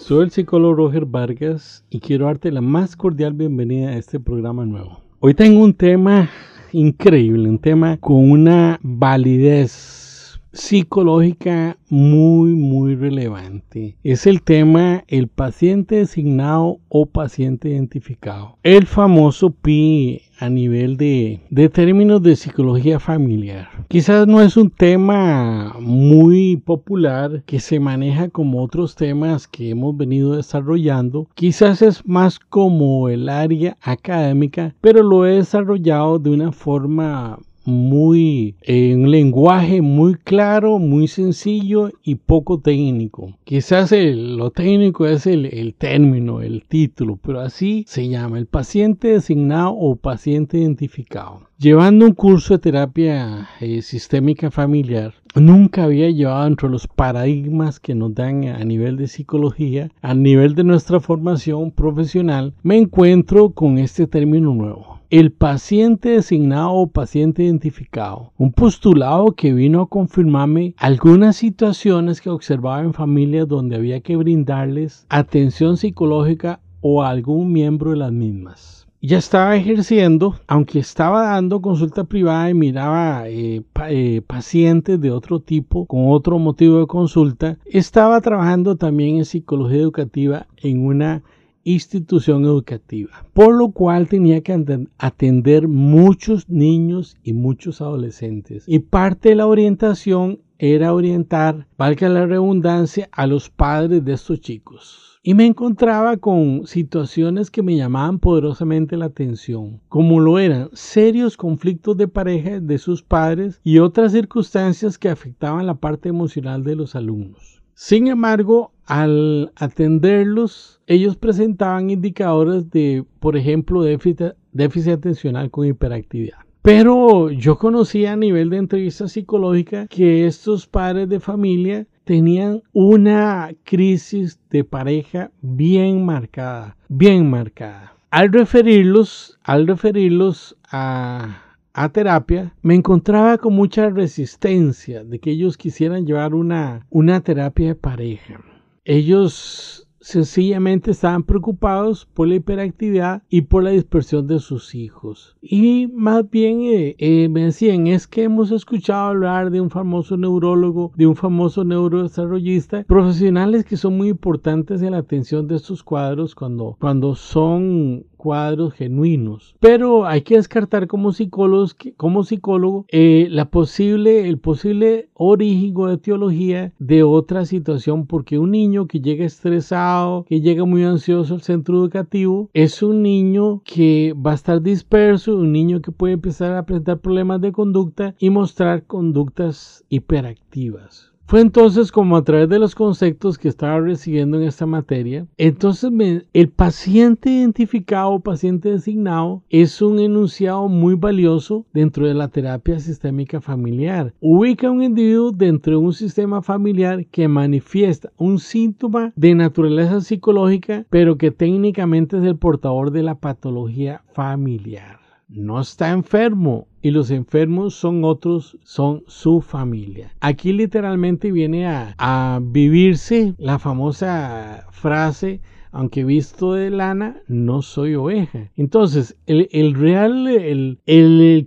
Soy el psicólogo Roger Vargas y quiero darte la más cordial bienvenida a este programa nuevo. Hoy tengo un tema increíble, un tema con una validez psicológica muy muy relevante. Es el tema el paciente designado o paciente identificado. El famoso PI a nivel de, de términos de psicología familiar quizás no es un tema muy popular que se maneja como otros temas que hemos venido desarrollando. Quizás es más como el área académica pero lo he desarrollado de una forma muy, eh, un lenguaje muy claro, muy sencillo y poco técnico. Quizás lo técnico es el, término, el título, pero así se llama el paciente designado o paciente identificado. Llevando un curso de terapia eh, sistémica familiar, nunca había llevado entre los paradigmas que nos dan a nivel de psicología, a nivel de nuestra formación profesional, me encuentro con este término nuevo el paciente designado o paciente identificado, un postulado que vino a confirmarme algunas situaciones que observaba en familias donde había que brindarles atención psicológica o a algún miembro de las mismas. Ya estaba ejerciendo, aunque estaba dando consulta privada y miraba eh, eh, pacientes de otro tipo con otro motivo de consulta, estaba trabajando también en psicología educativa en una institución educativa, por lo cual tenía que atender muchos niños y muchos adolescentes. Y parte de la orientación era orientar, valga la redundancia, a los padres de estos chicos. Y me encontraba con situaciones que me llamaban poderosamente la atención, como lo eran serios conflictos de pareja de sus padres y otras circunstancias que afectaban la parte emocional de los alumnos. Sin embargo, al atenderlos, ellos presentaban indicadores de, por ejemplo, déficit, atencional con hiperactividad. Pero yo conocía a nivel de entrevista psicológica que estos padres de familia tenían una crisis de pareja bien marcada, bien marcada. Al referirlos, al referirlos a a terapia, me encontraba con mucha resistencia de que ellos quisieran llevar una, una terapia de pareja. Ellos sencillamente estaban preocupados por la hiperactividad y por la dispersión de sus hijos. Y más bien eh, eh, me decían, es que hemos escuchado hablar de un famoso neurólogo, de un famoso neurodesarrollista, profesionales que son muy importantes en la atención de estos cuadros cuando, cuando son cuadros genuinos. Pero hay que descartar como psicólogos, como psicólogo, eh, la posible, el posible origen o etiología de otra situación, porque un niño que llega estresado, que llega muy ansioso al centro educativo, es un niño que va a estar disperso, un niño que puede empezar a presentar problemas de conducta y mostrar conductas hiperactivas. Fue entonces como a través de los conceptos que estaba recibiendo en esta materia, entonces el paciente identificado paciente designado es un enunciado muy valioso dentro de la terapia sistémica familiar. Ubica a un individuo dentro de un sistema familiar que manifiesta un síntoma de naturaleza psicológica, pero que técnicamente es el portador de la patología familiar no está enfermo y los enfermos son otros, son su familia. Aquí literalmente viene a, vivirse la famosa frase aunque visto de lana, no soy oveja. Entonces, el, real, el, el,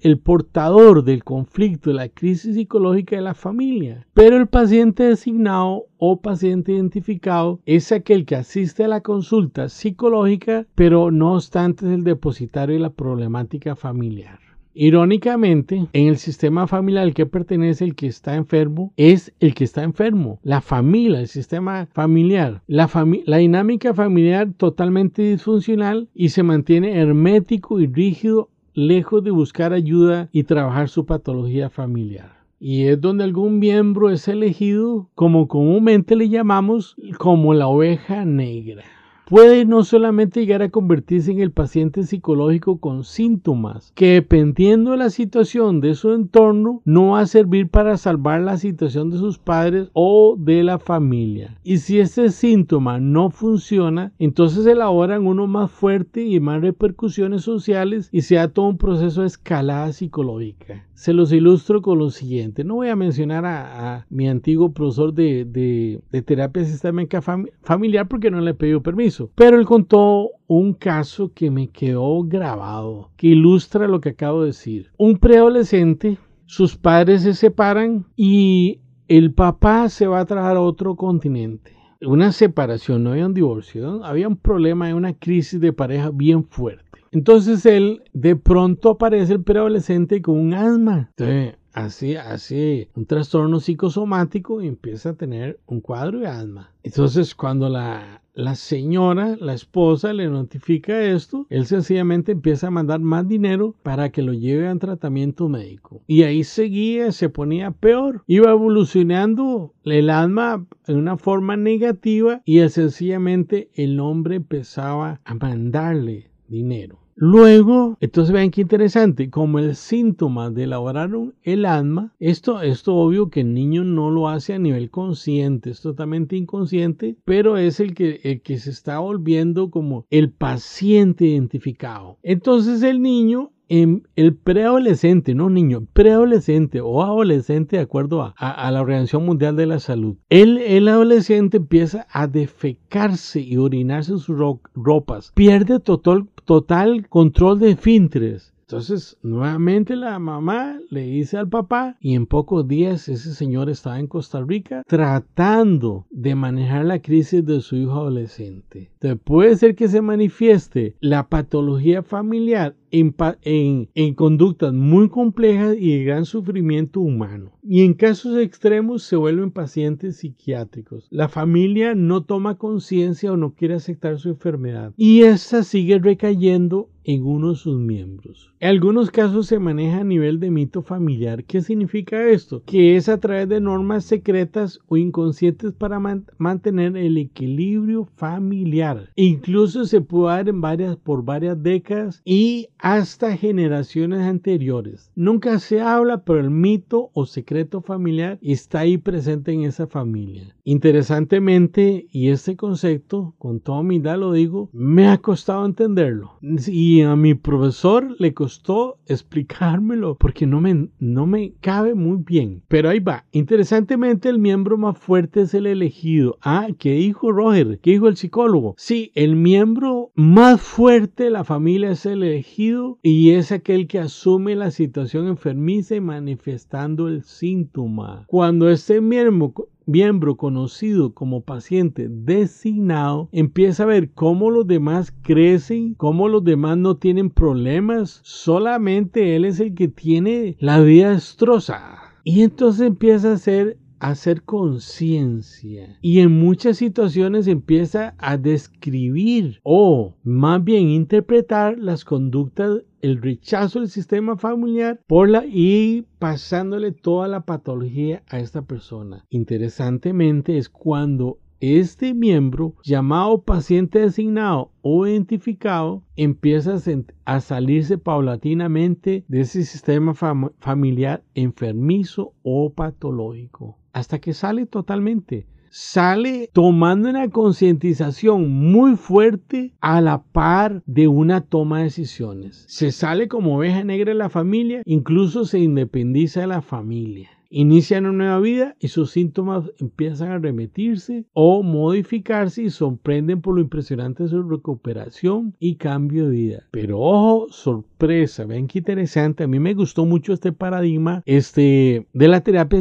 el, portador del conflicto, de la crisis psicológica de la familia. Pero el paciente designado o paciente identificado es aquel que asiste a la consulta psicológica, pero no obstante es el depositario de la problemática familiar. Irónicamente, en el sistema familiar al que pertenece el que está enfermo es el que está enfermo. La familia, el sistema familiar, la, la dinámica familiar totalmente disfuncional y se mantiene hermético y rígido lejos de buscar ayuda y trabajar su patología familiar. Y es donde algún miembro es elegido, como comúnmente le llamamos, como la oveja negra. Puede no solamente llegar a convertirse en el paciente psicológico con síntomas que dependiendo de la situación de su entorno no va a servir para salvar la situación de sus padres o de la familia. Y si ese síntoma no funciona, entonces elaboran uno más fuerte y más repercusiones sociales y se da todo un proceso de escalada psicológica. Se los ilustro con lo siguiente. No voy a mencionar a, mi antiguo profesor de, de terapia sistémica familiar porque no le he pedido permiso, pero él contó un caso que me quedó grabado, que ilustra lo que acabo de decir. Un preadolescente, sus padres se separan y el papá se va a trabajar a otro continente. Una separación, no había un divorcio, había un problema, una crisis de pareja bien fuerte. Entonces él de pronto aparece el preadolescente con un asma. Entonces, así, así, un trastorno psicosomático y empieza a tener un cuadro de asma. Entonces, cuando la, la señora, la esposa, le notifica esto, él sencillamente empieza a mandar más dinero para que lo lleve a tratamiento médico. Y ahí seguía, se ponía peor. Iba evolucionando el alma en una forma negativa y sencillamente el hombre empezaba a mandarle dinero. Luego, entonces vean qué interesante, como el síntoma de elaborar el alma, esto, esto obvio que el niño no lo hace a nivel consciente, es totalmente inconsciente, pero es el que, el que se está volviendo como el paciente identificado. Entonces el niño el preadolescente, no niño, preadolescente o adolescente de acuerdo a, la Organización Mundial de la Salud, el, adolescente empieza a defecarse y orinarse en sus ropas, pierde total, total control de fintres entonces, nuevamente la mamá le dice al papá y en pocos días ese señor estaba en Costa Rica tratando de manejar la crisis de su hijo adolescente. Puede ser que se manifieste la patología familiar en, en, conductas muy complejas y de gran sufrimiento humano. Y en casos extremos se vuelven pacientes psiquiátricos. La familia no toma conciencia o no quiere aceptar su enfermedad y esta sigue recayendo en uno de sus miembros. En algunos casos se maneja a nivel de mito familiar. ¿Qué significa esto? Que es a través de normas secretas o inconscientes para mantener el equilibrio familiar. Incluso se puede dar en varias, por varias décadas y hasta generaciones anteriores. Nunca se habla, pero el mito o secreto familiar está ahí presente en esa familia. Interesantemente, y este concepto, con toda humildad lo digo, me ha costado entenderlo. Y a mi profesor le costó explicármelo porque no me, no me cabe muy bien. Pero ahí va. Interesantemente, el miembro más fuerte es el elegido. Ah, ¿qué dijo Roger? ¿Qué dijo el psicólogo? Sí, el miembro más fuerte de la familia es el elegido y es aquel que asume la situación enfermiza y manifestando el síntoma. Cuando este miembro miembro conocido como paciente designado empieza a ver cómo los demás crecen, cómo los demás no tienen problemas, solamente él es el que tiene la vida destrozada. Y entonces empieza a hacer hacer conciencia y en muchas situaciones empieza a describir o más bien interpretar las conductas el rechazo del sistema familiar por la y pasándole toda la patología a esta persona. Interesantemente es cuando este miembro, llamado paciente designado o identificado, empieza a salirse paulatinamente de ese sistema familiar enfermizo o patológico, hasta que sale totalmente sale tomando una concientización muy fuerte a la par de una toma de decisiones. Se sale como oveja negra de la familia, incluso se independiza de la familia inician una nueva vida y sus síntomas empiezan a remitirse o modificarse y sorprenden por lo impresionante de su recuperación y cambio de vida. Pero ojo, sorpresa, ven qué interesante, a mí me gustó mucho este paradigma este, de la terapia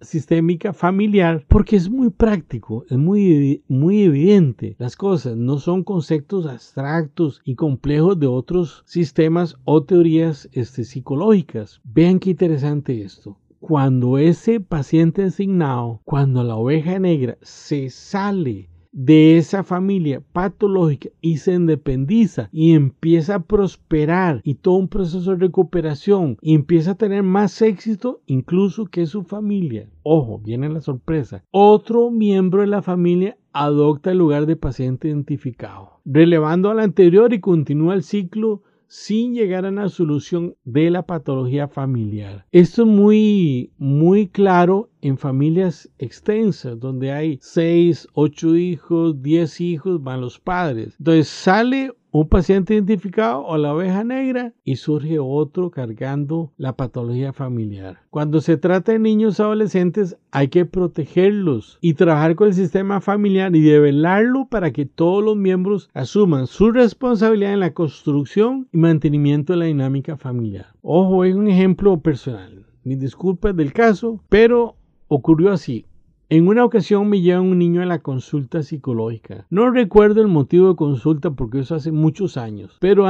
sistémica, familiar porque es muy práctico, es muy, muy evidente. Las cosas no son conceptos abstractos y complejos de otros sistemas o teorías este, psicológicas. Vean qué interesante esto cuando ese paciente designado, cuando la oveja negra se sale de esa familia patológica y se independiza y empieza a prosperar y todo un proceso de recuperación y empieza a tener más éxito incluso que su familia. Ojo, viene la sorpresa. Otro miembro de la familia adopta el lugar de paciente identificado, relevando al anterior y continúa el ciclo sin llegar a una solución de la patología familiar. Esto es muy, muy claro en familias extensas, donde hay 6, 8 hijos, 10 hijos, van los padres. Entonces sale un paciente identificado o la oveja negra y surge otro cargando la patología familiar. Cuando se trata de niños adolescentes hay que protegerlos y trabajar con el sistema familiar y develarlo para que todos los miembros asuman su responsabilidad en la construcción y mantenimiento de la dinámica familiar. Ojo, es un ejemplo personal. Mis disculpas del caso, pero ocurrió así. En una ocasión me lleva un niño a la consulta psicológica. No recuerdo el motivo de consulta porque eso hace muchos años, pero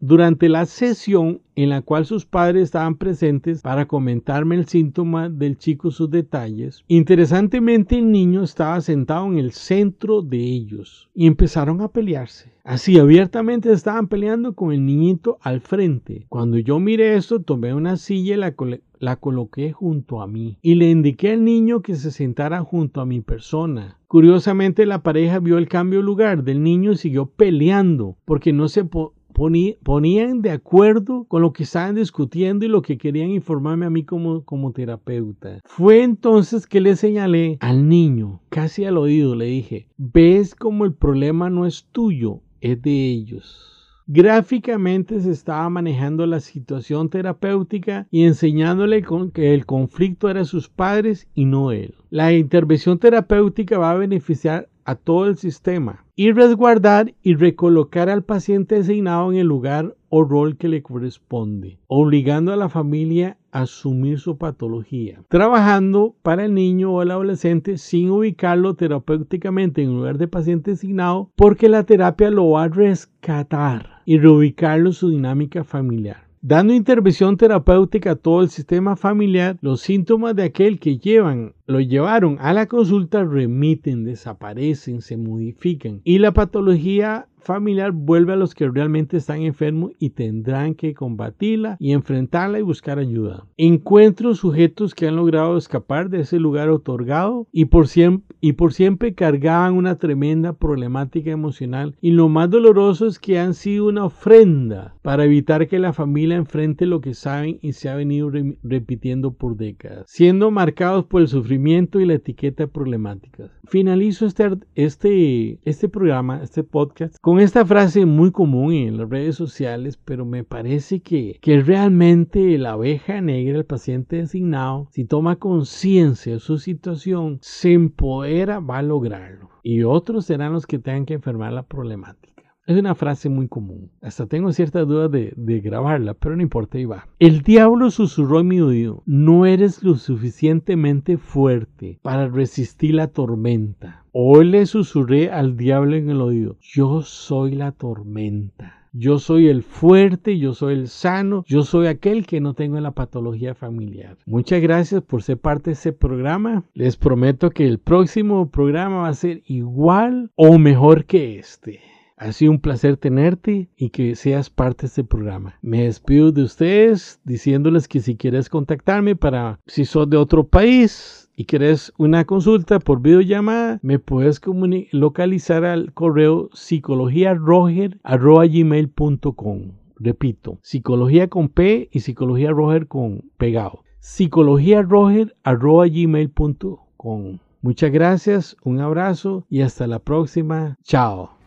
durante la sesión en la cual sus padres estaban presentes para comentarme el síntoma del chico, sus detalles. Interesantemente el niño estaba sentado en el centro de ellos y empezaron a pelearse. Así abiertamente estaban peleando con el niñito al frente. Cuando yo miré esto, tomé una silla y la, la coloqué junto a mí y le indiqué al niño que se sentara junto a mi persona. Curiosamente la pareja vio el cambio de lugar del niño y siguió peleando porque no se ponían de acuerdo con lo que estaban discutiendo y lo que querían informarme a mí como, como terapeuta. Fue entonces que le señalé al niño, casi al oído, le dije, ves como el problema no es tuyo, es de ellos. Gráficamente se estaba manejando la situación terapéutica y enseñándole que el conflicto era sus padres y no él. La intervención terapéutica va a beneficiar a todo el sistema y resguardar y recolocar al paciente designado en el lugar o rol que le corresponde, obligando a la familia a asumir su patología, trabajando para el niño o el adolescente sin ubicarlo terapéuticamente en lugar de paciente designado porque la terapia lo va a rescatar y reubicarlo en su dinámica familiar. Dando intervención terapéutica a todo el sistema familiar, los síntomas de aquel que llevan, lo llevaron a la consulta remiten, desaparecen, se modifican. Y la patología familiar vuelve a los que realmente están enfermos y tendrán que combatirla y enfrentarla y buscar ayuda. Encuentro sujetos que han logrado escapar de ese lugar otorgado y por siempre, cargaban una tremenda problemática emocional. Y lo más doloroso es que han sido una ofrenda para evitar que la familia enfrente lo que saben y se ha venido repitiendo por décadas, siendo marcados por el sufrimiento y la etiqueta problemática. Finalizo este, este, este programa, este podcast, con esta frase muy común en las redes sociales, pero me parece que, que realmente la abeja negra, el paciente designado, si toma conciencia de su situación, se empodera, va a lograrlo. Y otros serán los que tengan que enfermar la problemática. Es una frase muy común. Hasta tengo cierta duda de, de, grabarla, pero no importa, ahí va. El diablo susurró en mi oído, no eres lo suficientemente fuerte para resistir la tormenta. Hoy le susurré al diablo en el oído, yo soy la tormenta. Yo soy el fuerte, yo soy el sano, yo soy aquel que no tengo la patología familiar. Muchas gracias por ser parte de este programa. Les prometo que el próximo programa va a ser igual o mejor que este. Ha sido un placer tenerte y que seas parte de este programa. Me despido de ustedes diciéndoles que si quieres contactarme para si sos de otro país y quieres una consulta por videollamada, me puedes localizar al correo psicologiaroger.gmail.com. Repito, psicología con P y psicología Roger con pegado. psicologiaroger.gmail.com. Muchas gracias, un abrazo y hasta la próxima. Chao.